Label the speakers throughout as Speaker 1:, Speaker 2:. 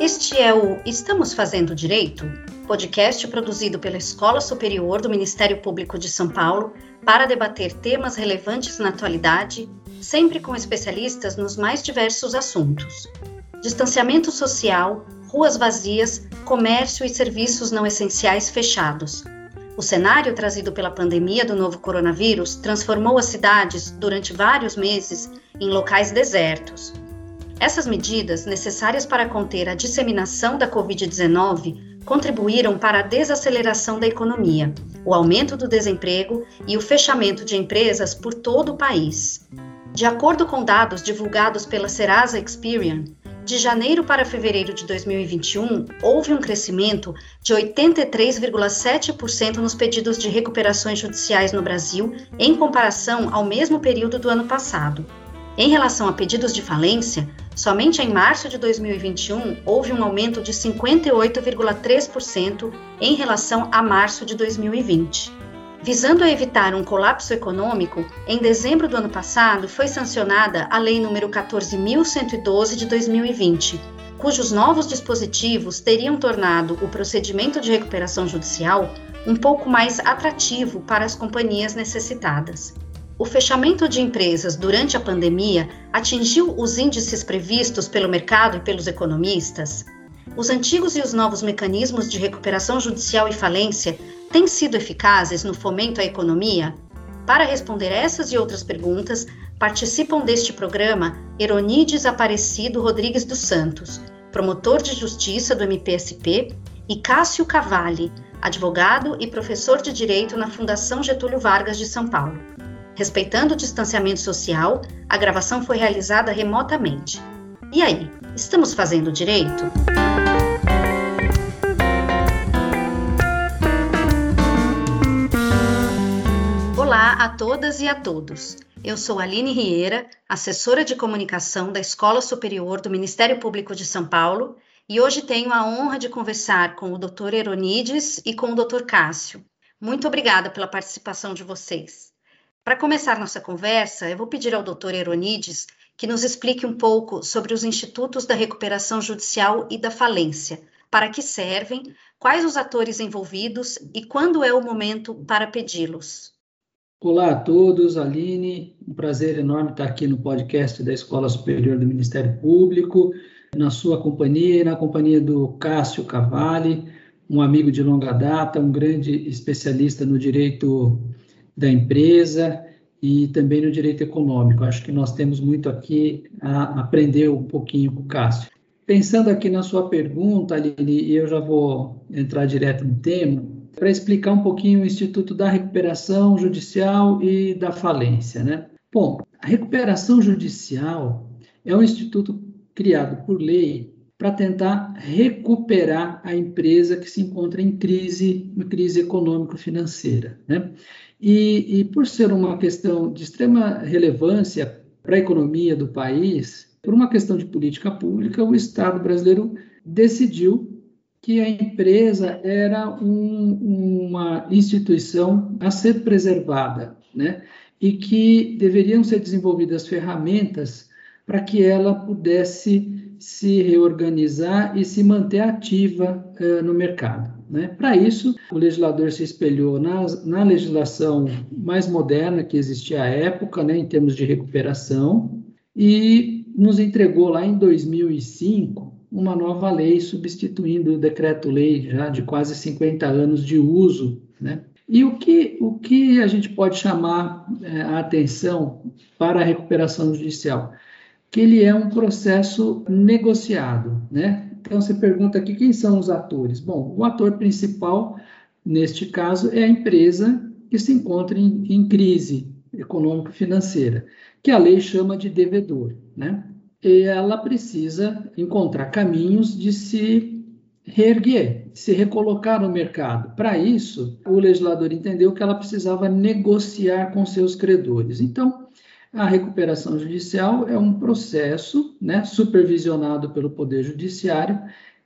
Speaker 1: Este é o Estamos Fazendo Direito? Podcast produzido pela Escola Superior do Ministério Público de São Paulo para debater temas relevantes na atualidade, sempre com especialistas nos mais diversos assuntos. Distanciamento social, ruas vazias, comércio e serviços não essenciais fechados. O cenário trazido pela pandemia do novo coronavírus transformou as cidades, durante vários meses, em locais desertos. Essas medidas, necessárias para conter a disseminação da Covid-19, contribuíram para a desaceleração da economia, o aumento do desemprego e o fechamento de empresas por todo o país. De acordo com dados divulgados pela Serasa Experian, de janeiro para fevereiro de 2021, houve um crescimento de 83,7% nos pedidos de recuperações judiciais no Brasil, em comparação ao mesmo período do ano passado. Em relação a pedidos de falência, somente em março de 2021 houve um aumento de 58,3% em relação a março de 2020. Visando evitar um colapso econômico, em dezembro do ano passado foi sancionada a Lei nº 14.112 de 2020, cujos novos dispositivos teriam tornado o procedimento de recuperação judicial um pouco mais atrativo para as companhias necessitadas. O fechamento de empresas durante a pandemia atingiu os índices previstos pelo mercado e pelos economistas? Os antigos e os novos mecanismos de recuperação judicial e falência têm sido eficazes no fomento à economia? Para responder essas e outras perguntas, participam deste programa Eronides Aparecido Rodrigues dos Santos, promotor de justiça do MPSP, e Cássio Cavalli, advogado e professor de direito na Fundação Getúlio Vargas de São Paulo. Respeitando o distanciamento social, a gravação foi realizada remotamente. E aí, estamos fazendo direito? Olá a todas e a todos. Eu sou Aline Rieira, assessora de comunicação da Escola Superior do Ministério Público de São Paulo, e hoje tenho a honra de conversar com o Dr. Eronides e com o Dr. Cássio. Muito obrigada pela participação de vocês. Para começar nossa conversa, eu vou pedir ao Dr. Eronides que nos explique um pouco sobre os institutos da recuperação judicial e da falência, para que servem, quais os atores envolvidos e quando é o momento para pedi-los.
Speaker 2: Olá a todos, Aline, um prazer enorme estar aqui no podcast da Escola Superior do Ministério Público, na sua companhia e na companhia do Cássio Cavalli, um amigo de longa data, um grande especialista no direito da empresa e também no direito econômico. Acho que nós temos muito aqui a aprender um pouquinho com o Cássio. Pensando aqui na sua pergunta, Aline, e eu já vou entrar direto no tema, para explicar um pouquinho o Instituto da Recuperação Judicial e da Falência. Né? Bom, a recuperação judicial é um instituto criado por lei para tentar recuperar a empresa que se encontra em crise, uma crise econômico-financeira. Né? E, e por ser uma questão de extrema relevância para a economia do país, por uma questão de política pública, o Estado brasileiro decidiu que a empresa era um, uma instituição a ser preservada, né? E que deveriam ser desenvolvidas ferramentas para que ela pudesse se reorganizar e se manter ativa uh, no mercado. Né? Para isso, o legislador se espelhou na, na legislação mais moderna que existia à época, né, em termos de recuperação, e nos entregou lá em 2005 uma nova lei substituindo o decreto-lei já de quase 50 anos de uso, né? E o que, o que a gente pode chamar é, a atenção para a recuperação judicial? Que ele é um processo negociado, né? Então você pergunta aqui quem são os atores? Bom, o ator principal, neste caso, é a empresa que se encontra em, em crise econômico-financeira, que a lei chama de devedor, né? Ela precisa encontrar caminhos de se reerguer, se recolocar no mercado. Para isso, o legislador entendeu que ela precisava negociar com seus credores. Então, a recuperação judicial é um processo né, supervisionado pelo Poder Judiciário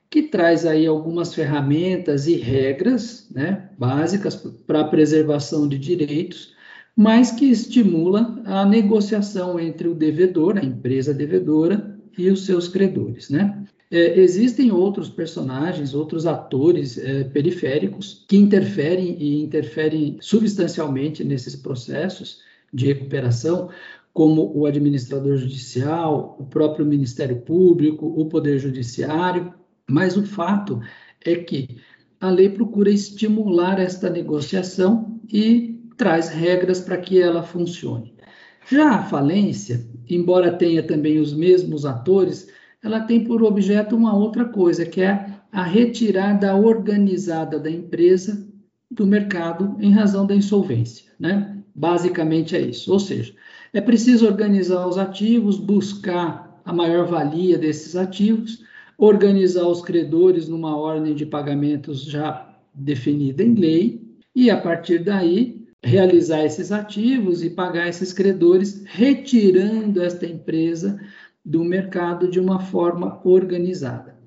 Speaker 2: que traz aí algumas ferramentas e regras né, básicas para a preservação de direitos, mas que estimula a negociação entre o devedor, a empresa devedora, e os seus credores. Né? É, existem outros personagens, outros atores é, periféricos que interferem e interferem substancialmente nesses processos de recuperação, como o administrador judicial, o próprio Ministério Público, o Poder Judiciário, mas o fato é que a lei procura estimular esta negociação e traz regras para que ela funcione. Já a falência, embora tenha também os mesmos atores, ela tem por objeto uma outra coisa, que é a retirada organizada da empresa do mercado em razão da insolvência, né? Basicamente é isso. Ou seja, é preciso organizar os ativos, buscar a maior valia desses ativos, organizar os credores numa ordem de pagamentos já definida em lei e, a partir daí, realizar esses ativos e pagar esses credores, retirando esta empresa do mercado de uma forma organizada.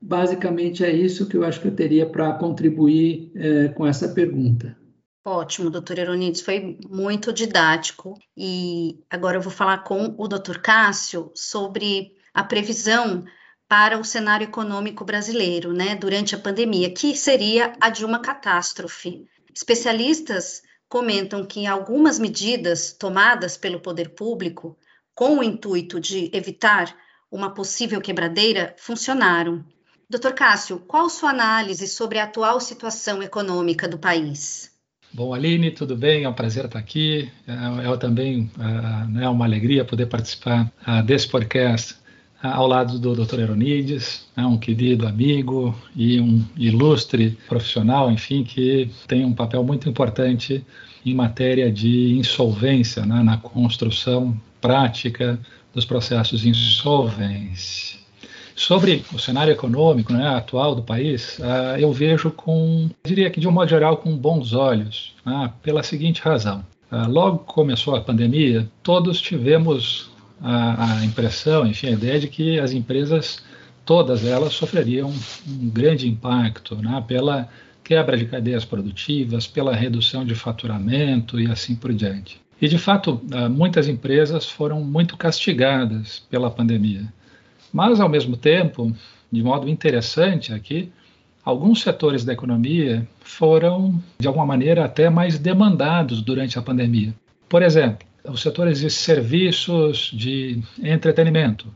Speaker 2: Basicamente é isso que eu acho que eu teria para contribuir é, com essa pergunta.
Speaker 1: Ótimo, doutor Eronides, foi muito didático. E agora eu vou falar com o doutor Cássio sobre a previsão para o cenário econômico brasileiro, né, durante a pandemia, que seria a de uma catástrofe. Especialistas comentam que algumas medidas tomadas pelo poder público com o intuito de evitar uma possível quebradeira funcionaram. Doutor Cássio, qual sua análise sobre a atual situação econômica do país?
Speaker 3: Bom, Aline, tudo bem? É um prazer estar aqui. É, é também é, é uma alegria poder participar é, desse podcast ao lado do Dr. Eronides, né, um querido amigo e um ilustre profissional, enfim, que tem um papel muito importante em matéria de insolvência, né, na construção prática dos processos de insolvência. Sobre o cenário econômico né, atual do país, uh, eu vejo com, diria que de um modo geral, com bons olhos, uh, pela seguinte razão. Uh, logo começou a pandemia, todos tivemos a, a, impressão, enfim, a ideia de que as empresas, todas elas, sofreriam um grande impacto né, pela quebra de cadeias produtivas, pela redução de faturamento e assim por diante. E, de fato, ah, muitas empresas foram muito castigadas pela pandemia. Mas, ao mesmo tempo, de modo interessante aqui, alguns setores da economia foram, de alguma maneira, até mais demandados durante a pandemia. Por exemplo, os setores de serviços de entretenimento.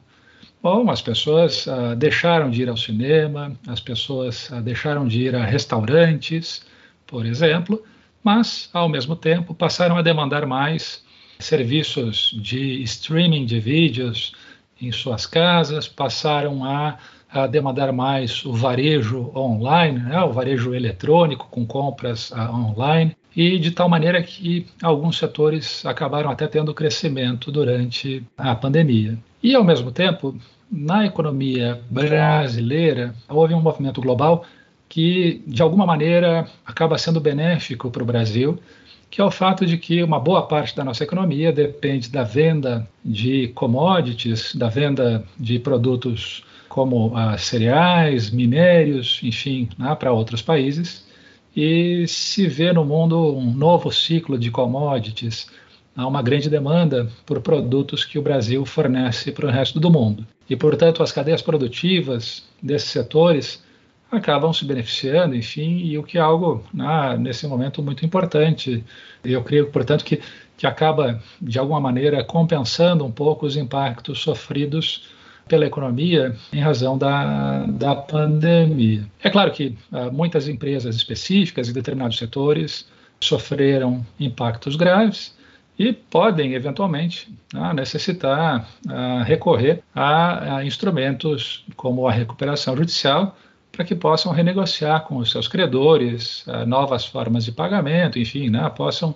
Speaker 3: Bom, as pessoas ah, deixaram de ir ao cinema, as pessoas ah, deixaram de ir a restaurantes, por exemplo, mas, ao mesmo tempo, passaram a demandar mais serviços de streaming de vídeos em suas casas, passaram a, a demandar mais o varejo online, né, o varejo eletrônico com compras uh, online e de tal maneira que alguns setores acabaram até tendo crescimento durante a pandemia. E, ao mesmo tempo, na economia brasileira, houve um movimento global que, de alguma maneira, acaba sendo benéfico para o Brasil, que é o fato de que uma boa parte da nossa economia depende da venda de commodities, da venda de produtos como ah, cereais, minérios, enfim, né, para outros países e se vê no mundo um novo ciclo de commodities. Há uma grande demanda por produtos que o Brasil fornece para o resto do mundo. E, portanto, as cadeias produtivas desses setores acabam se beneficiando, enfim, e o que é algo, né, nesse momento, muito importante. Eu creio, portanto, que, que acaba, de alguma maneira, compensando um pouco os impactos sofridos pela economia em razão da, da pandemia. É claro que uh, muitas empresas específicas em determinados setores sofreram impactos graves e podem, eventualmente, uh, necessitar uh, recorrer a, a instrumentos como a recuperação judicial para que possam renegociar com os seus credores novas formas de pagamento, enfim, né, possam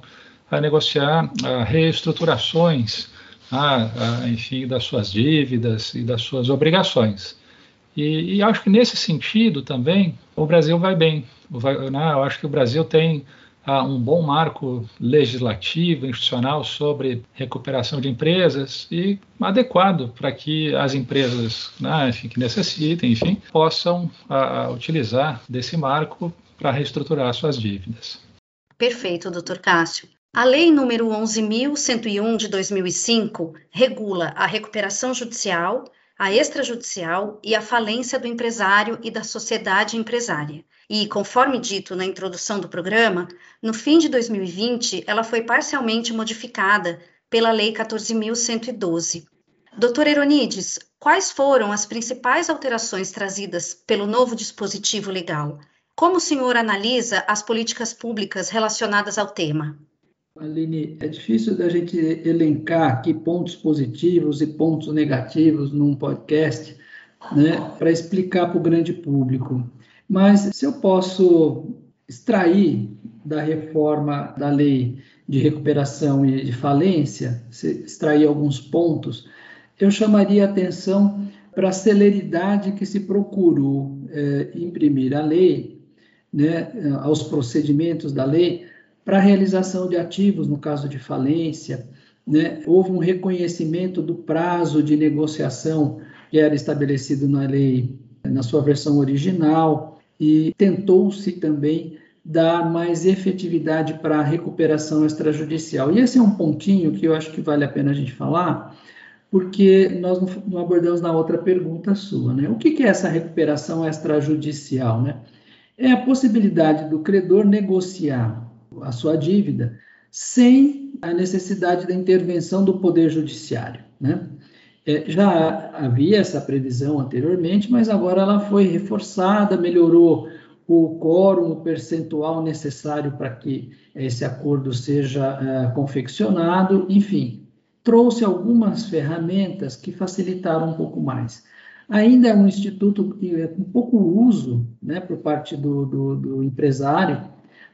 Speaker 3: negociar reestruturações ah, ah, enfim, das suas dívidas e das suas obrigações. E, e, acho que nesse sentido também o Brasil vai bem. Vai, né, eu acho que o Brasil tem a um bom marco legislativo, institucional sobre recuperação de empresas e adequado para que as empresas né, que necessitem, enfim, possam a, utilizar desse marco para reestruturar suas dívidas.
Speaker 1: Perfeito, doutor Cássio. A Lei número 11.101 de 2005 regula a recuperação judicial, a extrajudicial e a falência do empresário e da sociedade empresária. E, conforme dito na introdução do programa, no fim de 2020 ela foi parcialmente modificada pela Lei 14.112. Doutor Eronides, quais foram as principais alterações trazidas pelo novo dispositivo legal? Como o senhor analisa as políticas públicas relacionadas ao tema?
Speaker 2: Aline, é difícil da gente elencar aqui pontos positivos e pontos negativos num podcast, né, para explicar para o grande público. Mas se eu posso extrair da reforma da lei de recuperação e de falência, extrair alguns pontos, eu chamaria atenção para a celeridade que se procurou é, imprimir a lei, né, aos procedimentos da lei, para a realização de ativos, no caso de falência, né, houve um reconhecimento do prazo de negociação que era estabelecido na lei, na sua versão original, e tentou-se também dar mais efetividade para a recuperação extrajudicial. E esse é um pontinho que eu acho que vale a pena a gente falar, porque nós não abordamos na outra pergunta sua, né? O que é essa recuperação extrajudicial, né? É a possibilidade do credor negociar a sua dívida sem a necessidade da intervenção do Poder Judiciário. Né? É, já havia essa previsão anteriormente, mas agora ela foi reforçada, melhorou o quórum, o percentual necessário para que esse acordo seja é, confeccionado, enfim, trouxe algumas ferramentas que facilitaram um pouco mais. Ainda é um instituto que é com pouco uso né, por parte do, do, do empresário,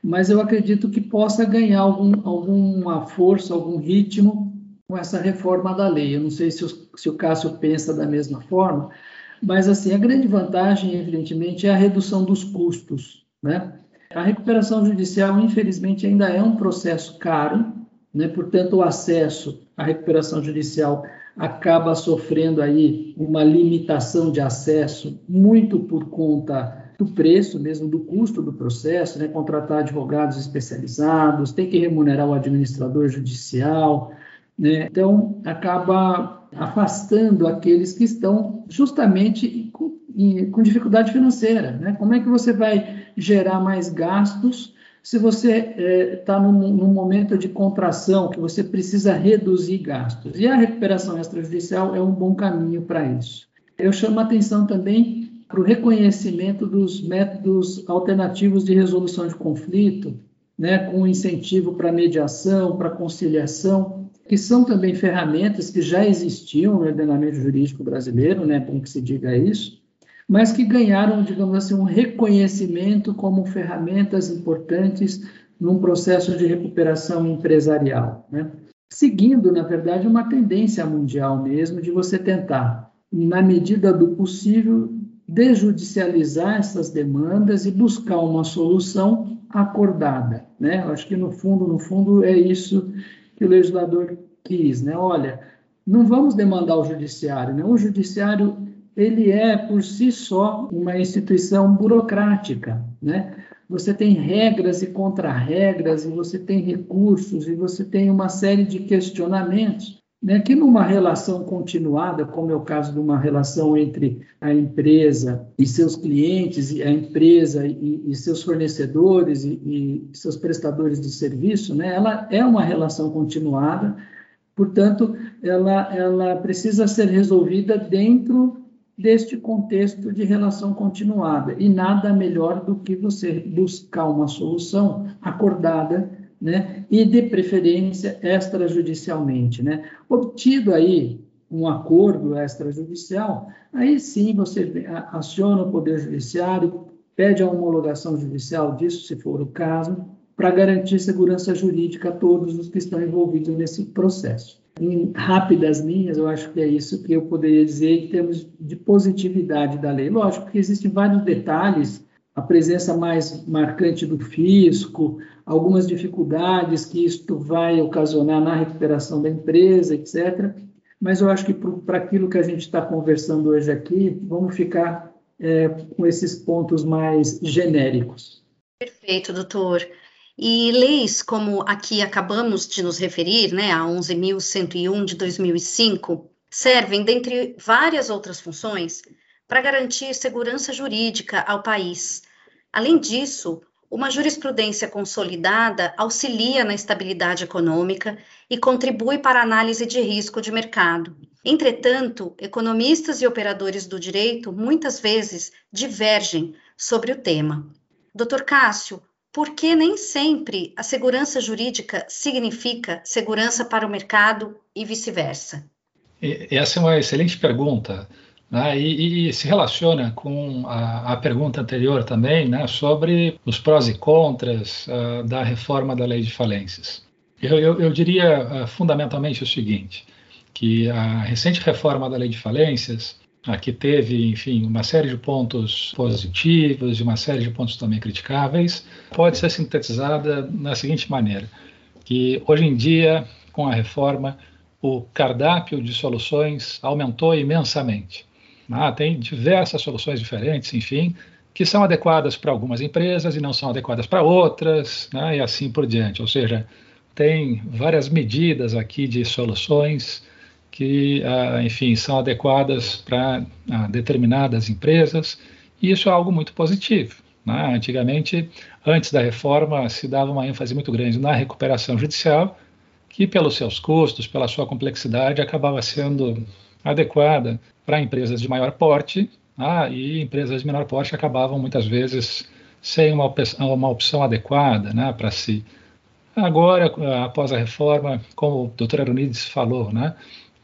Speaker 2: mas eu acredito que possa ganhar algum, alguma força, algum ritmo com essa reforma da lei. Eu não sei se o, se o Cássio pensa da mesma forma, mas assim, a grande vantagem, evidentemente, é a redução dos custos, né? A recuperação judicial, infelizmente, ainda é um processo caro, né? Portanto, o acesso à recuperação judicial acaba sofrendo aí uma limitação de acesso muito por conta do preço mesmo, do custo do processo, né? contratar advogados especializados, tem que remunerar o administrador judicial, né? então acaba afastando aqueles que estão justamente com, com dificuldade financeira. Né? Como é que você vai gerar mais gastos se você está é, num, num, momento de contração, que você precisa reduzir gastos? E a recuperação extrajudicial é um bom caminho para isso. Eu chamo a atenção também para o reconhecimento dos métodos alternativos de resolução de conflito, né, com incentivo para mediação, para conciliação, que são também ferramentas que já existiam no ordenamento jurídico brasileiro, né, bom que se diga isso, mas que ganharam, digamos assim, um reconhecimento como ferramentas importantes num processo de recuperação empresarial, né? Seguindo, na verdade, uma tendência mundial mesmo de você tentar, na medida do possível, desjudicializar essas demandas e buscar uma solução acordada, né? Acho que no fundo, no fundo é isso que o legislador quis, né? Olha, não vamos demandar o judiciário, né? O judiciário ele é por si só uma instituição burocrática, né? Você tem regras e contra-regras, e você tem recursos, e você tem uma série de questionamentos né, que numa relação continuada, como é o caso de uma relação entre a empresa e seus clientes, e a empresa e, e seus fornecedores e, e, seus prestadores de serviço, né, ela é uma relação continuada, portanto, ela, ela precisa ser resolvida dentro deste contexto de relação continuada. E nada melhor do que você buscar uma solução acordada né, e de preferência extrajudicialmente, né? Obtido aí um acordo extrajudicial, aí sim você aciona o Poder Judiciário, pede a homologação judicial disso, se for o caso, para garantir segurança jurídica a todos os que estão envolvidos nesse processo. Em rápidas linhas, eu acho que é isso que eu poderia dizer em termos de positividade da lei. Lógico que existem vários detalhes a presença mais marcante do fisco, algumas dificuldades que isto vai ocasionar na recuperação da empresa, etc. Mas eu acho que para aquilo que a gente está conversando hoje aqui, vamos ficar é, com esses pontos mais genéricos.
Speaker 1: Perfeito, doutor. E leis como aqui acabamos de nos referir, né, a 11.101 de 2005, servem, dentre várias outras funções, para garantir segurança jurídica ao país. Além disso, uma jurisprudência consolidada auxilia na estabilidade econômica e contribui para a análise de risco de mercado. Entretanto, economistas e operadores do direito muitas vezes divergem sobre o tema. Dr. Cássio, por que nem sempre a segurança jurídica significa segurança para o mercado e vice-versa?
Speaker 3: Essa é uma excelente pergunta. Né, e, e, se relaciona com a, a, pergunta anterior também, né, sobre os prós e contras uh, da reforma da lei de falências. Eu, eu, eu diria uh, fundamentalmente o seguinte, que a recente reforma da lei de falências, uh, que teve, enfim, uma série de pontos positivos e uma série de pontos também criticáveis, pode ser sintetizada na seguinte maneira, que hoje em dia, com a reforma, o cardápio de soluções aumentou imensamente. Ah, tem diversas soluções diferentes, enfim, que são adequadas para algumas empresas e não são adequadas para outras, né, e assim por diante. Ou seja, tem várias medidas aqui de soluções que, ah, enfim, são adequadas para ah, determinadas empresas, e isso é algo muito positivo. Né? Antigamente, antes da reforma, se dava uma ênfase muito grande na recuperação judicial, que, pelos seus custos, pela sua complexidade, acabava sendo adequada para empresas de maior porte, ah, e empresas de menor porte acabavam muitas vezes sem uma opção, uma opção adequada né, para si. Agora, após a reforma, como o doutor Arunides falou, né,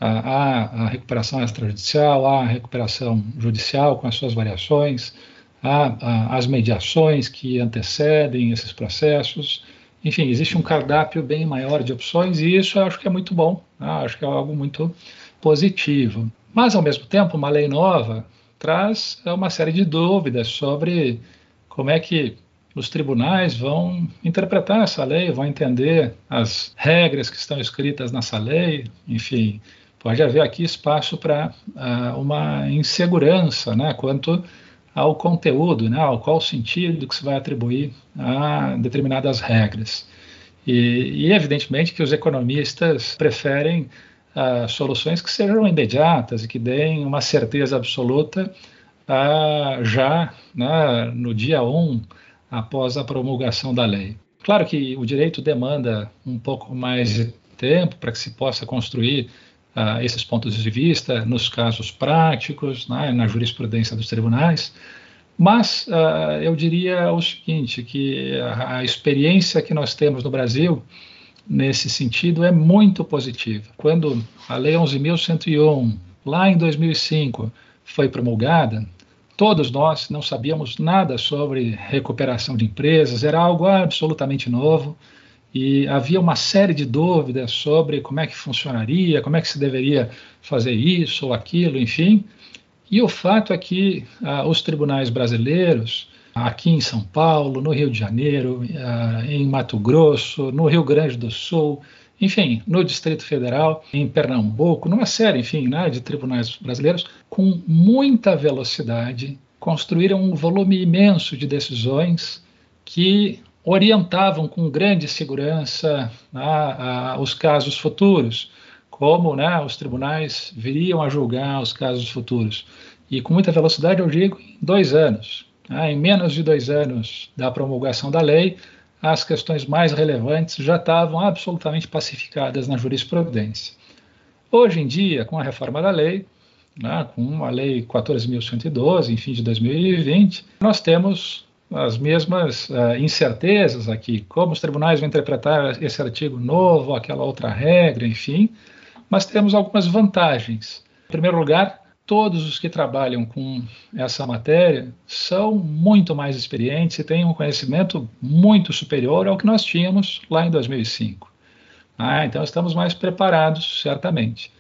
Speaker 3: há a recuperação extrajudicial, há a recuperação judicial com as suas variações, há as mediações que antecedem esses processos. Enfim, existe um cardápio bem maior de opções e isso eu acho que é muito bom, né, acho que é algo muito positivo. Mas, ao mesmo tempo, uma lei nova traz uma série de dúvidas sobre como é que os tribunais vão interpretar essa lei, vão entender as regras que estão escritas nessa lei, enfim, pode haver aqui espaço para uh, uma insegurança né, quanto ao conteúdo, né, ao qual sentido que se vai atribuir a determinadas regras. E, e evidentemente que os economistas preferem uh, soluções que sejam imediatas e que deem uma certeza absoluta uh, já né, no dia 1 após a promulgação da lei. Claro que o direito demanda um pouco mais de tempo para que se possa construir uh, esses pontos de vista nos casos práticos, né, na jurisprudência dos tribunais, mas uh, eu diria o seguinte, que a, a experiência que nós temos no Brasil nesse sentido é muito positiva. Quando a Lei 11.101, lá em 2005, foi promulgada, todos nós não sabíamos nada sobre recuperação de empresas, era algo absolutamente novo e havia uma série de dúvidas sobre como é que funcionaria, como é que se deveria fazer isso ou aquilo, enfim. E o fato é que ah, os tribunais brasileiros aqui em São Paulo, no Rio de Janeiro, eh, em Mato Grosso, no Rio Grande do Sul, enfim, no Distrito Federal, em Pernambuco, numa série, enfim, né, de tribunais brasileiros, com muita velocidade, construíram um volume imenso de decisões que orientavam com grande segurança né, os casos futuros, como né, os tribunais viriam a julgar os casos futuros. E com muita velocidade, eu digo, em dois anos. Ah, em menos de dois anos da promulgação da lei, as questões mais relevantes já estavam absolutamente pacificadas na jurisprudência. Hoje em dia, com a reforma da lei, né, com a Lei 14.112, enfim, de 2020, nós temos as mesmas uh, incertezas aqui, como os tribunais vão interpretar esse artigo novo, aquela outra regra, enfim, mas temos algumas vantagens. Em primeiro lugar, todos os que trabalham com essa matéria são muito mais experientes e têm um conhecimento muito superior ao que nós tínhamos lá em 2005. Ah, então estamos mais preparados, certamente.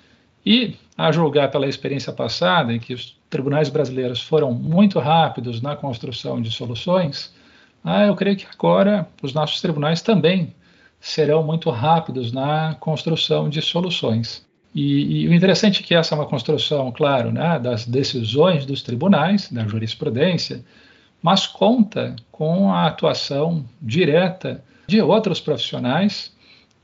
Speaker 3: E, a julgar pela experiência passada, em que os tribunais brasileiros foram muito rápidos na construção de soluções, ah, eu creio que agora os nossos tribunais também serão muito rápidos na construção de soluções. E, e, o interessante é que essa é uma construção, claro, né, das decisões dos tribunais, da jurisprudência, mas conta com a atuação direta de outros profissionais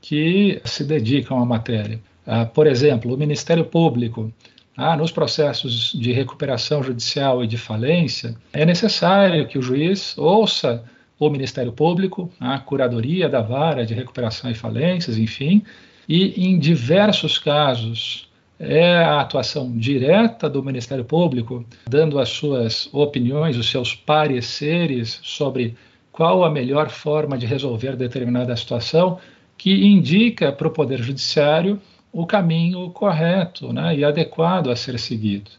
Speaker 3: que se dedicam à matéria. Ah, por exemplo, o Ministério Público, ah, nos processos de recuperação judicial e de falência, é necessário que o juiz ouça o Ministério Público, a curadoria da vara de recuperação e falências, enfim, e em diversos casos é a atuação direta do Ministério Público, dando as suas opiniões, os seus pareceres sobre qual a melhor forma de resolver determinada situação, que indica para o Poder Judiciário o caminho correto né, e adequado a ser seguido.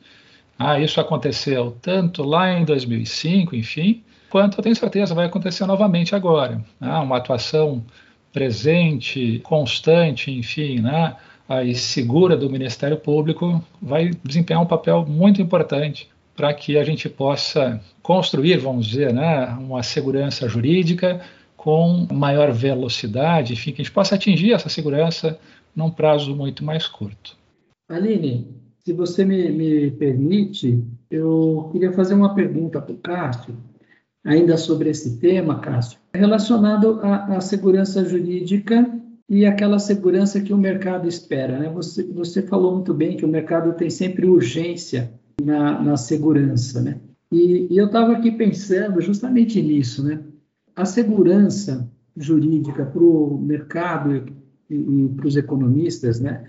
Speaker 3: Ah, isso aconteceu tanto lá em 2005, enfim, quanto eu tenho certeza vai acontecer novamente agora. Né, uma atuação presente, constante, enfim, né, aí segura do Ministério Público vai desempenhar um papel muito importante para que a gente possa construir, vamos dizer, né, uma segurança jurídica com maior velocidade, enfim, que a gente possa atingir essa segurança num prazo muito mais curto.
Speaker 2: Aline, se você me, me permite, eu queria fazer uma pergunta para o Cássio, ainda sobre esse tema, Cássio, relacionado à, à segurança jurídica e aquela segurança que o mercado espera. Né? Você, você falou muito bem que o mercado tem sempre urgência na, na segurança. Né? E, e eu estava aqui pensando justamente nisso. Né? A segurança jurídica para o mercado e, e para os economistas, né?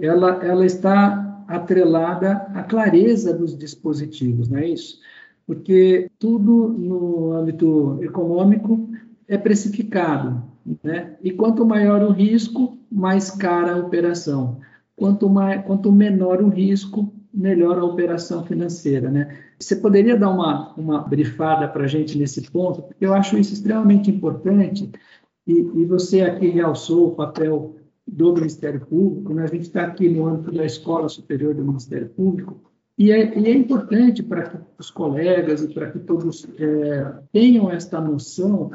Speaker 2: ela, ela está atrelada à clareza dos dispositivos, não é isso? Porque tudo no âmbito econômico é precificado, né? E quanto maior o risco, mais cara a operação. Quanto, mais, quanto menor o risco, melhor a operação financeira, né? Você poderia dar uma, uma brifada para a gente nesse ponto? Porque eu acho isso extremamente importante e, e você aqui realçou o papel do Ministério Público, né? a gente está aqui no âmbito da Escola Superior do Ministério Público, e é, e é importante para que os colegas e para que todos é, tenham esta noção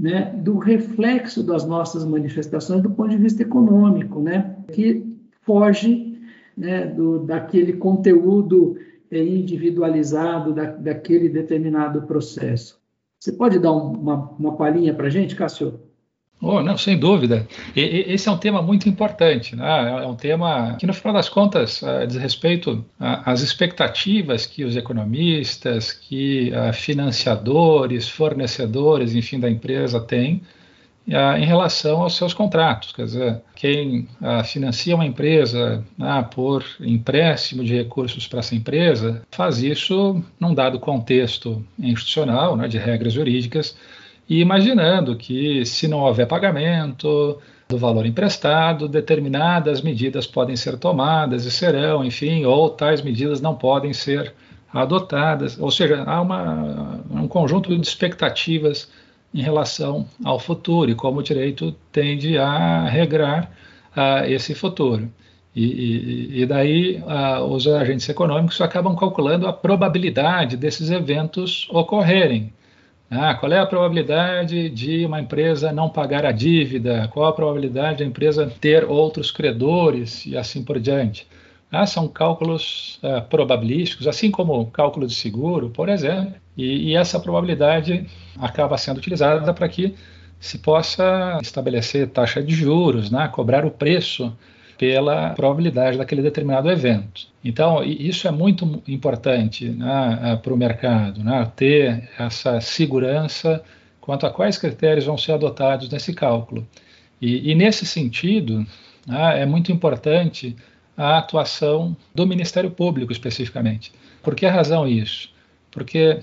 Speaker 2: né, do reflexo das nossas manifestações do ponto de vista econômico, né, que foge né, do, daquele conteúdo é, individualizado da, daquele determinado processo. Você pode dar um, uma, uma palhinha para a gente, Cássio?
Speaker 3: Oh, não, sem dúvida. E, e, esse é um tema muito importante, né? É um tema que, no final das contas, uh, diz respeito às expectativas que os economistas, que uh, financiadores, fornecedores, enfim, da empresa têm uh, em relação aos seus contratos. Quer dizer, quem financia uma empresa né, por empréstimo de recursos para essa empresa faz isso num dado contexto institucional, né, de regras jurídicas e imaginando que, se não houver pagamento do valor emprestado, determinadas medidas podem ser tomadas e serão, enfim, ou tais medidas não podem ser adotadas. Ou seja, há uma, um conjunto de expectativas em relação ao futuro e como o direito tende a regrar uh, esse futuro. E, e, e daí uh, os agentes econômicos acabam calculando a probabilidade desses eventos ocorrerem. Ah, qual é a probabilidade de uma empresa não pagar a dívida? Qual a probabilidade da empresa ter outros credores e assim por diante? Ah, são cálculos ah, probabilísticos, assim como cálculo de seguro, por exemplo, e, e essa probabilidade acaba sendo utilizada para que se possa estabelecer taxa de juros, né, cobrar o preço pela probabilidade daquele determinado evento. Então, isso é muito importante né, para o mercado, né, ter essa segurança quanto a quais critérios vão ser adotados nesse cálculo. E, e nesse sentido, né, é muito importante a atuação do Ministério Público especificamente. Por que razão isso? Porque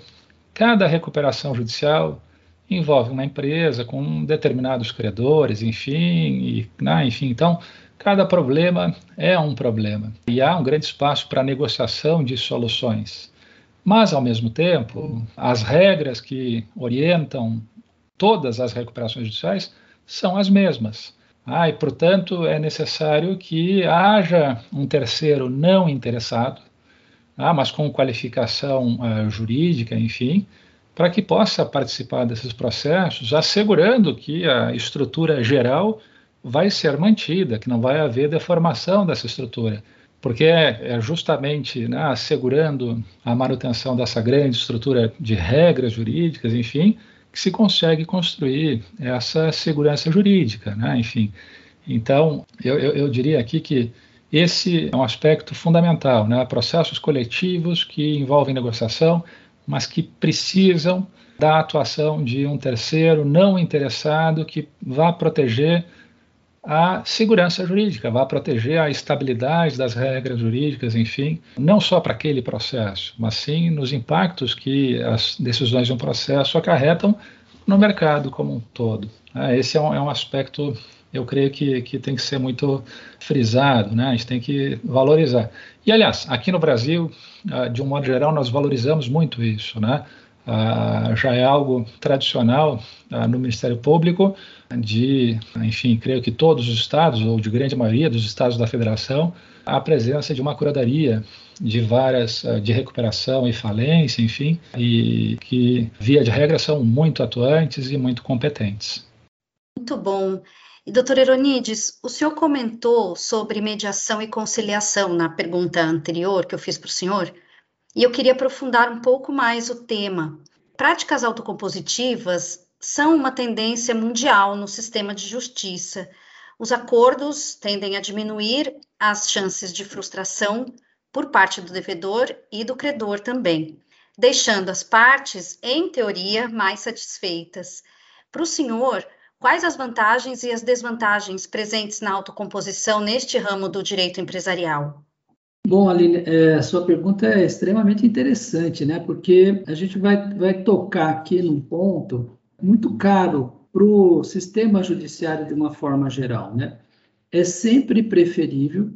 Speaker 3: cada recuperação judicial envolve uma empresa com determinados credores, enfim, e, né, enfim, então Cada problema é um problema e há um grande espaço para negociação de soluções. Mas, ao mesmo tempo, as regras que orientam todas as recuperações judiciais são as mesmas. Ah, e, portanto, é necessário que haja um terceiro não interessado, ah, mas com qualificação uh, jurídica, enfim, para que possa participar desses processos, assegurando que a estrutura geral vai ser mantida, que não vai haver deformação dessa estrutura, porque é, é justamente né, assegurando a manutenção dessa grande estrutura de regras jurídicas, enfim, que se consegue construir essa segurança jurídica, né? enfim. Então, eu, eu, eu, diria aqui que esse é um aspecto fundamental, né? processos coletivos que envolvem negociação, mas que precisam da atuação de um terceiro não interessado que vá proteger a segurança jurídica, vai proteger a estabilidade das regras jurídicas, enfim, não só para aquele processo, mas sim nos impactos que as decisões de um processo acarretam no mercado como um todo. Né? Esse é um, é um aspecto, eu creio que, que tem que ser muito frisado, né? a gente tem que valorizar. E, aliás, aqui no Brasil, ah, de um modo geral, nós valorizamos muito isso, né? Uh, já é algo tradicional uh, no Ministério Público de, enfim, creio que todos os estados, ou de grande maioria dos estados da federação, a presença de uma curadoria de várias uh, de recuperação e falência, enfim, e que, via de regra, são muito atuantes e muito competentes.
Speaker 1: Muito bom. E, doutor Eronides, o senhor comentou sobre mediação e conciliação na pergunta anterior que eu fiz para o senhor. E eu queria aprofundar um pouco mais o tema. Práticas autocompositivas são uma tendência mundial no sistema de justiça. Os acordos tendem a diminuir as chances de frustração por parte do devedor e do credor também, deixando as partes, em teoria, mais satisfeitas. Para o senhor, quais as vantagens e as desvantagens presentes na autocomposição neste ramo do direito empresarial?
Speaker 2: Bom, Aline, é, a sua pergunta é extremamente interessante, né? Porque a gente vai, vai tocar aqui num ponto muito caro para o sistema judiciário de uma forma geral, né? É sempre preferível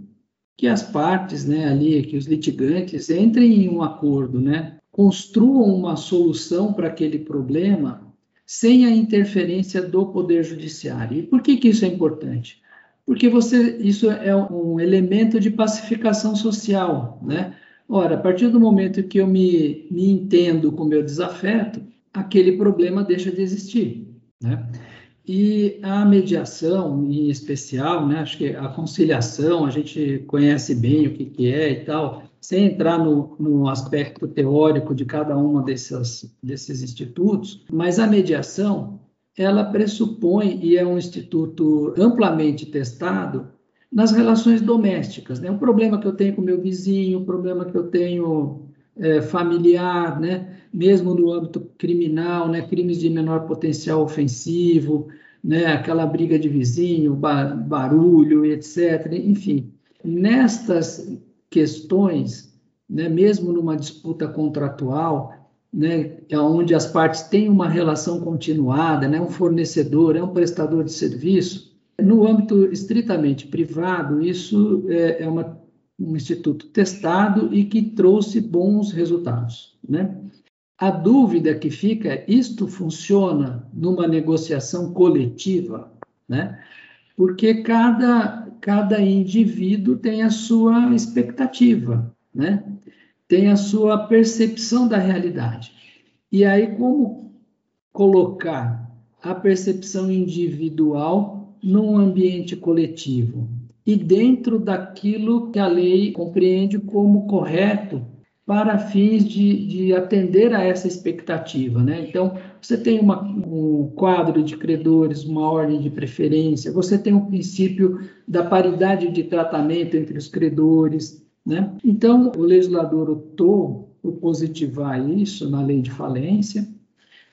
Speaker 2: que as partes, né, ali, que os litigantes entrem em um acordo, né? Construam uma solução para aquele problema sem a interferência do Poder Judiciário. E por que, que isso é importante? Porque você isso é um elemento de pacificação social, né? Ora, a partir do momento que eu me, me entendo com meu desafeto, aquele problema deixa de existir, né? E a mediação, em especial, né, acho que a conciliação, a gente conhece bem o que, que é e tal, sem entrar no, no aspecto teórico de cada um desses, desses institutos, mas a mediação, ela pressupõe, e é um instituto amplamente testado, nas relações domésticas. Né? O problema que eu tenho com meu vizinho, o problema que eu tenho é, familiar, né? mesmo no âmbito criminal, né? crimes de menor potencial ofensivo, né? aquela briga de vizinho, barulho, etc. Enfim, nestas questões, né? mesmo numa disputa contratual, né, é onde as partes têm uma relação continuada, né, um fornecedor, é um prestador de serviço. No âmbito estritamente privado, isso é, é uma, um instituto testado e que trouxe bons resultados. Né? A dúvida que fica é: isto funciona numa negociação coletiva? Né? Porque cada, cada indivíduo tem a sua expectativa. Né? Tem a sua percepção da realidade. E aí, como colocar a percepção individual num ambiente coletivo e dentro daquilo que a lei compreende como correto para fins de, de atender a essa expectativa, né? Então, você tem uma, um quadro de credores, uma ordem de preferência, você tem o um princípio da paridade de tratamento entre os credores, né? Então, o legislador optou por positivar isso na lei de falência,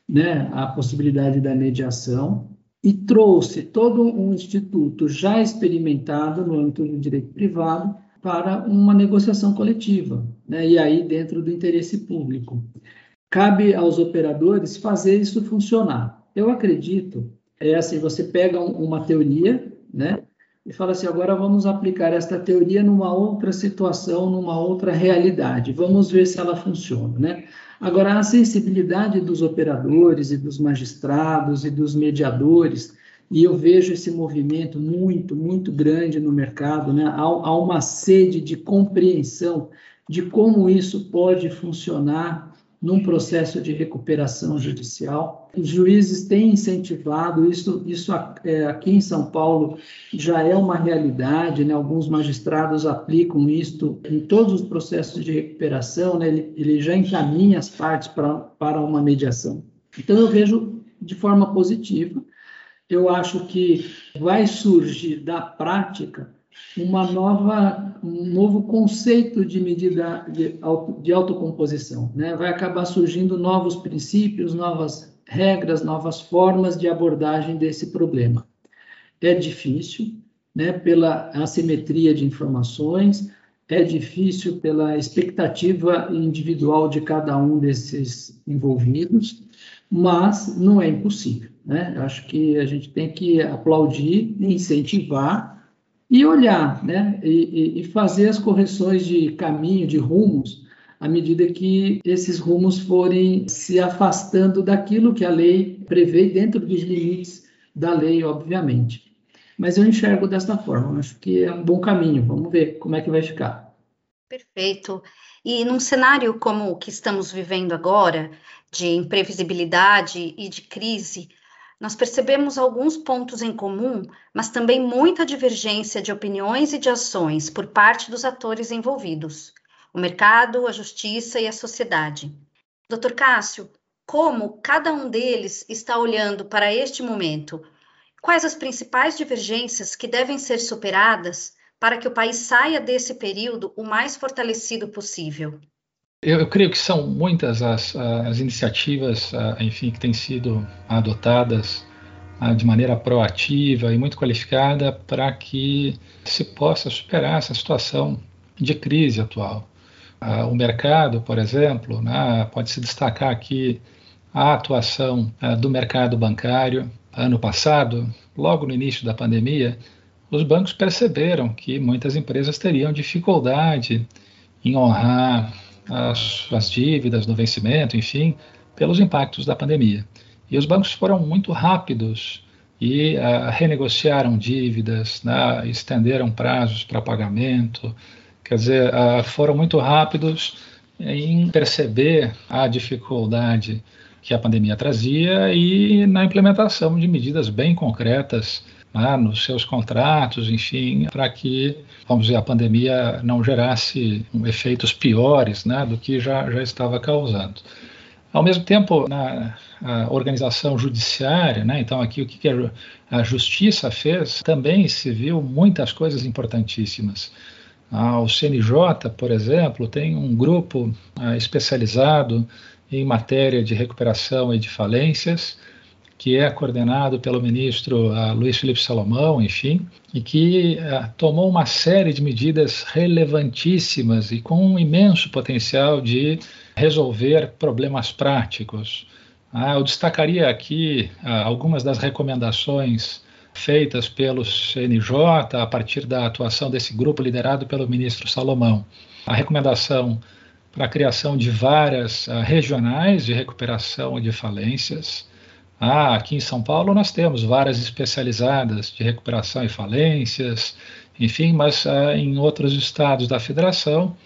Speaker 2: né, a possibilidade da mediação, e trouxe todo um instituto já experimentado no âmbito do direito privado para uma negociação coletiva, né, e aí dentro do interesse público. Cabe aos operadores fazer isso funcionar. Eu acredito, é assim, você pega uma teoria, né, e fala assim: agora vamos aplicar esta teoria numa outra situação, numa outra realidade, vamos ver se ela funciona, né? Agora, a sensibilidade dos operadores e dos magistrados e dos mediadores e eu vejo esse movimento muito, muito grande no mercado, né? há, há uma sede de compreensão de como isso pode funcionar num processo de recuperação judicial. Os juízes têm incentivado isso, isso é, aqui em São Paulo já é uma realidade, né? alguns magistrados aplicam isto em todos os processos de recuperação, né? ele, ele já encaminha as partes pra, para uma mediação. Então, eu vejo de forma positiva. Eu acho que vai surgir da prática uma nova, um novo conceito de medida de, auto, de autocomposição. Né? Vai acabar surgindo novos princípios, novas regras, novas formas de abordagem desse problema. É difícil, né, pela assimetria de informações, é difícil pela expectativa individual de cada um desses envolvidos, mas não é impossível. Né? Acho que a gente tem que aplaudir, incentivar e olhar, né? E, e, fazer as correções de caminho, de rumos, à medida que esses rumos forem se afastando daquilo que a lei prevê dentro dos limites da lei, obviamente. Mas eu enxergo desta forma, acho que é um bom caminho. Vamos ver como é que vai ficar.
Speaker 1: Perfeito. E num cenário como o que estamos vivendo agora, de imprevisibilidade e de crise, nós percebemos alguns pontos em comum, mas também muita divergência de opiniões e de ações por parte dos atores envolvidos: o mercado, a justiça e a sociedade. Dr. Cássio, como cada um deles está olhando para este momento? Quais as principais divergências que devem ser superadas para que o país saia desse período o mais fortalecido possível?
Speaker 3: Eu, eu, creio que são muitas as, as iniciativas, enfim, que têm sido adotadas de maneira proativa e muito qualificada para que se possa superar essa situação de crise atual. O mercado, por exemplo, né, pode se destacar aqui a atuação do mercado bancário. Ano passado, logo no início da pandemia, os bancos perceberam que muitas empresas teriam dificuldade em honrar as, as dívidas no vencimento, enfim, pelos impactos da pandemia. E os bancos foram muito rápidos e uh, renegociaram dívidas, né, estenderam prazos para pagamento, quer dizer, uh, foram muito rápidos em perceber a dificuldade que a pandemia trazia e na implementação de medidas bem concretas né, nos seus contratos, enfim, para que, vamos dizer, a pandemia não gerasse efeitos piores né, do que já, já estava causando. Ao mesmo tempo, na organização judiciária, né, então aqui o que a justiça fez, também se viu muitas coisas importantíssimas. Ah, o CNJ, por exemplo, tem um grupo ah, especializado em matéria de recuperação e de falências, que é coordenado pelo ministro uh, Luiz Felipe Salomão, enfim, e que uh, tomou uma série de medidas relevantíssimas e com um imenso potencial de resolver problemas práticos. Uh, eu destacaria aqui algumas das recomendações feitas pelo CNJ a partir da atuação desse grupo liderado pelo ministro Salomão. A recomendação para a criação de várias regionais de recuperação de falências, ah, aqui em São Paulo nós temos várias especializadas de recuperação e falências, enfim, mas ah, em outros estados da federação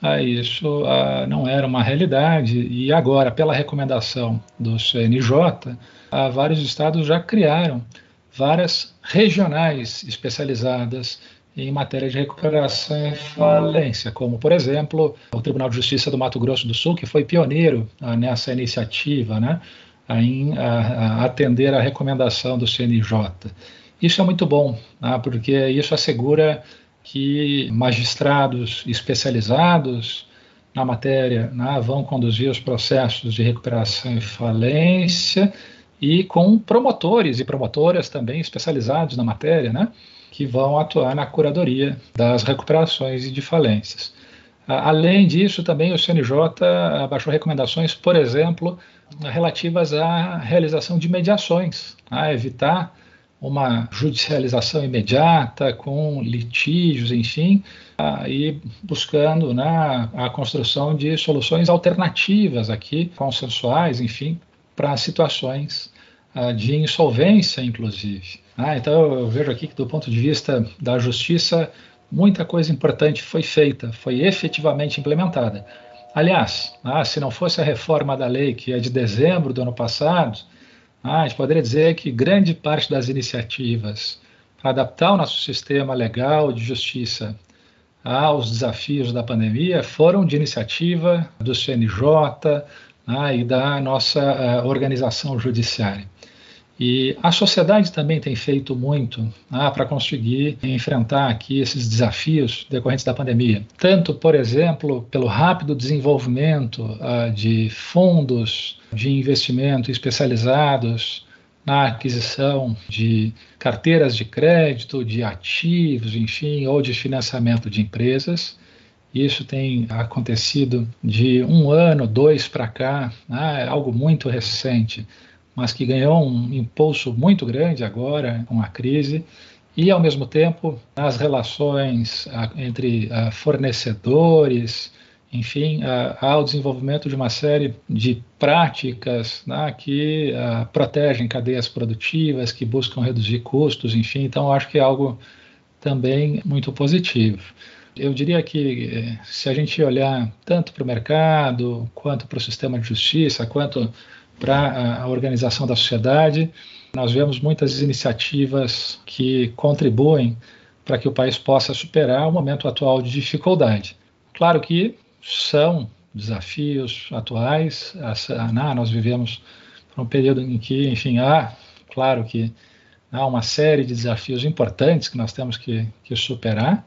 Speaker 3: ah, isso ah, não era uma realidade e agora, pela recomendação do CNJ, ah, vários estados já criaram várias regionais especializadas em matéria de recuperação e falência, como, por exemplo, o Tribunal de Justiça do Mato Grosso do Sul, que foi pioneiro ah, nessa iniciativa, né? A, atender a recomendação do CNJ. Isso é muito bom, né, porque isso assegura que magistrados especializados na matéria né, vão conduzir os processos de recuperação e falência e com promotores e promotoras também especializados na matéria, né, que vão atuar na curadoria das recuperações e de falências. Além disso, também o CNJ abaixou recomendações, por exemplo, relativas à realização de mediações, a evitar uma judicialização imediata com litígios, enfim, e buscando né, a construção de soluções alternativas aqui, consensuais, enfim, para situações ah, de insolvência, inclusive. Ah, então eu vejo aqui que do ponto de vista da justiça, muita coisa importante foi feita, foi efetivamente implementada. Aliás, ah, se não fosse a reforma da lei, que é de dezembro do ano passado, ah, a gente poderia dizer que grande parte das iniciativas para adaptar o nosso sistema legal de justiça aos desafios da pandemia foram de iniciativa do CNJ ah, e da nossa uh, organização judiciária. E a sociedade também tem feito muito ah, para conseguir enfrentar aqui esses desafios decorrentes da pandemia. Tanto, por exemplo, pelo rápido desenvolvimento ah, de fundos de investimento especializados na aquisição de carteiras de crédito, de ativos, enfim, ou de financiamento de empresas. Isso tem acontecido de um ano, dois para cá, é algo muito recente mas que ganhou um impulso muito grande agora com a crise, e ao mesmo tempo as relações entre fornecedores, enfim, ao desenvolvimento de uma série de práticas né, que protegem cadeias produtivas, que buscam reduzir custos, enfim, então acho que é algo também muito positivo. Eu diria que eh, se a gente olhar tanto para o mercado, quanto para o sistema de justiça, quanto para a organização da sociedade. Nós vemos muitas iniciativas que contribuem para que o país possa superar o momento atual de dificuldade. Claro que são desafios atuais. Nós vivemos um período em que, enfim, há, claro que há uma série de desafios importantes que nós temos que, que superar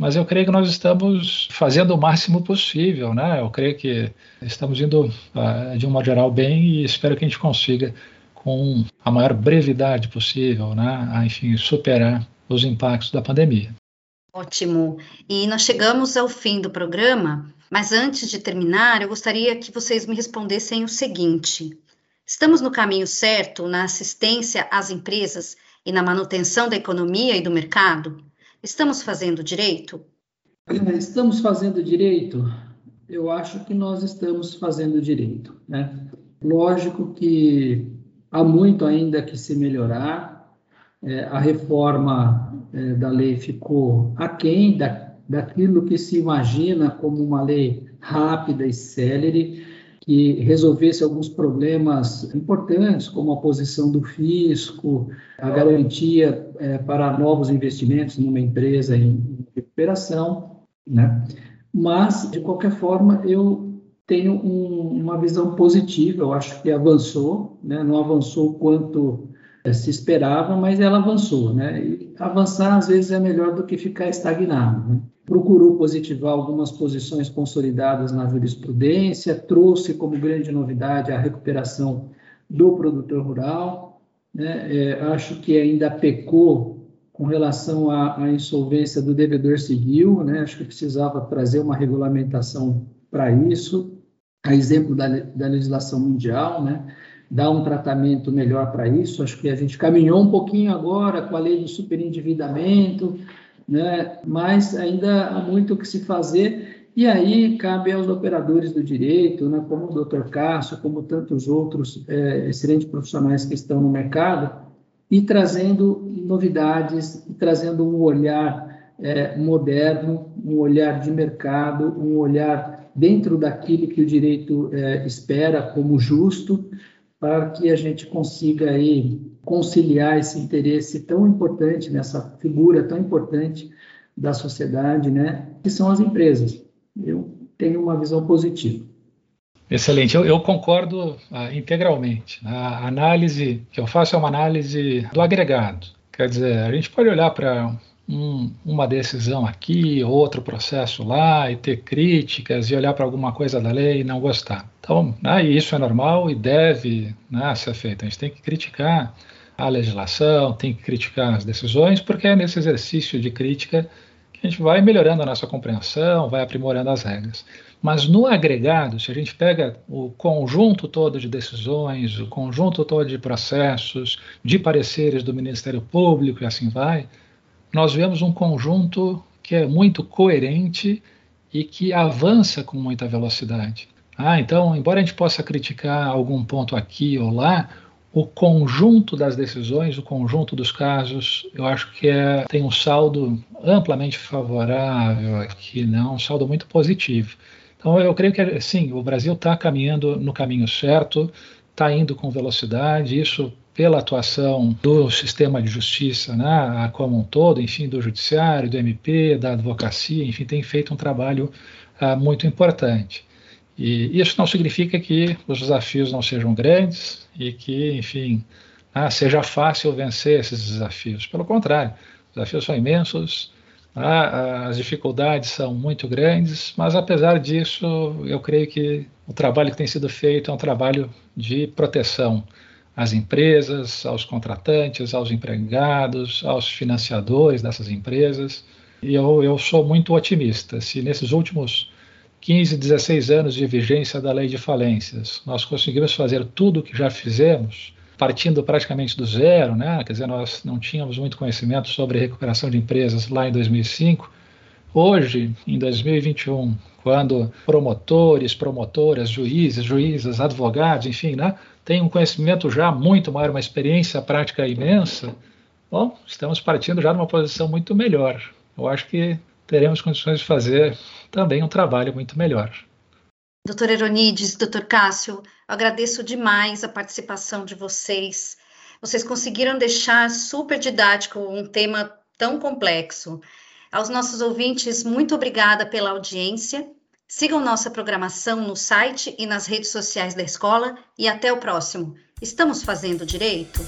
Speaker 3: mas eu creio que nós estamos fazendo o máximo possível, né? Eu creio que estamos indo, uh, de um modo geral, bem e espero que a gente consiga, com a maior brevidade possível, né? A, enfim, superar os impactos da pandemia.
Speaker 1: Ótimo. E nós chegamos ao fim do programa, mas antes de terminar, eu gostaria que vocês me respondessem o seguinte: estamos no caminho certo na assistência às empresas e na manutenção da economia e do mercado? Estamos fazendo direito?
Speaker 2: Estamos fazendo direito? Eu acho que nós estamos fazendo direito. Né? Lógico que há muito ainda que se melhorar. É, a reforma é, da lei ficou aquém da, daquilo que se imagina como uma lei rápida e célere que resolvesse alguns problemas importantes, como a posição do fisco, a garantia é, para novos investimentos numa empresa em recuperação, né? Mas, de qualquer forma, eu tenho um, uma visão positiva, eu acho que avançou, né? não avançou quanto se esperava, mas ela avançou, né? E avançar às vezes é melhor do que ficar estagnado. Né? procurou positivar algumas posições consolidadas na jurisprudência, trouxe como grande novidade a recuperação do produtor rural. Né? É, acho que ainda pecou com relação à, à insolvência do devedor civil, né? acho que precisava trazer uma regulamentação para isso, a exemplo da, da legislação mundial, né? Dar um tratamento melhor para isso. Acho que a gente caminhou um pouquinho agora com a lei do superendividamento, né? mas ainda há muito o que se fazer, e aí cabe aos operadores do direito, né? como o Dr. Cássio, como tantos outros é, excelentes profissionais que estão no mercado, e trazendo novidades, e trazendo um olhar é, moderno, um olhar de mercado, um olhar dentro daquilo que o direito é, espera como justo, para que a gente consiga aí conciliar esse interesse tão importante nessa figura tão importante da sociedade, né, que são as empresas. Eu tenho uma visão positiva.
Speaker 3: Excelente, eu, eu concordo ah, integralmente. A análise que eu faço é uma análise do agregado. Quer dizer, a gente pode olhar para um, uma decisão aqui, outro processo lá, e ter críticas, e olhar para alguma coisa da lei e não gostar. Então, né, isso é normal e deve né, ser feito. A gente tem que criticar a legislação, tem que criticar as decisões, porque é nesse exercício de crítica que a gente vai melhorando a nossa compreensão, vai aprimorando as regras. Mas no agregado, se a gente pega o conjunto todo de decisões, o conjunto todo de processos, de pareceres do Ministério Público e assim vai, nós vemos um conjunto que é muito coerente e que avança com muita velocidade. Ah, então, embora a gente possa criticar algum ponto aqui ou lá, o conjunto das decisões, o conjunto dos casos, eu acho que é, tem um saldo amplamente favorável aqui, né? um saldo muito positivo. Então, eu creio que, sim, o Brasil está caminhando no caminho certo, está indo com velocidade, isso pela atuação do sistema de justiça né, como um todo, enfim, do judiciário, do MP, da advocacia, enfim, tem feito um trabalho uh, muito importante. E isso não significa que os desafios não sejam grandes e que, enfim, ah, seja fácil vencer esses desafios. Pelo contrário, os desafios são imensos, ah, as dificuldades são muito grandes, mas apesar disso, eu creio que o trabalho que tem sido feito é um trabalho de proteção às empresas, aos contratantes, aos empregados, aos financiadores dessas empresas. E eu, eu sou muito otimista. Se nesses últimos 15, 16 anos de vigência da lei de falências. Nós conseguimos fazer tudo o que já fizemos, partindo praticamente do zero, né? quer dizer, nós não tínhamos muito conhecimento sobre recuperação de empresas lá em 2005. Hoje, em 2021, quando promotores, promotoras, juízes, juízas, advogados, enfim, né, têm um conhecimento já muito maior, uma experiência prática imensa, bom, estamos partindo já de uma posição muito melhor. Eu acho que teremos condições de fazer também um trabalho muito melhor.
Speaker 1: Doutor Eronides, doutor Cássio, agradeço demais a participação de vocês. Vocês conseguiram deixar super didático um tema tão complexo. Aos nossos ouvintes, muito obrigada pela audiência. Sigam nossa programação no site e nas redes sociais da escola e até o próximo. Estamos fazendo direito?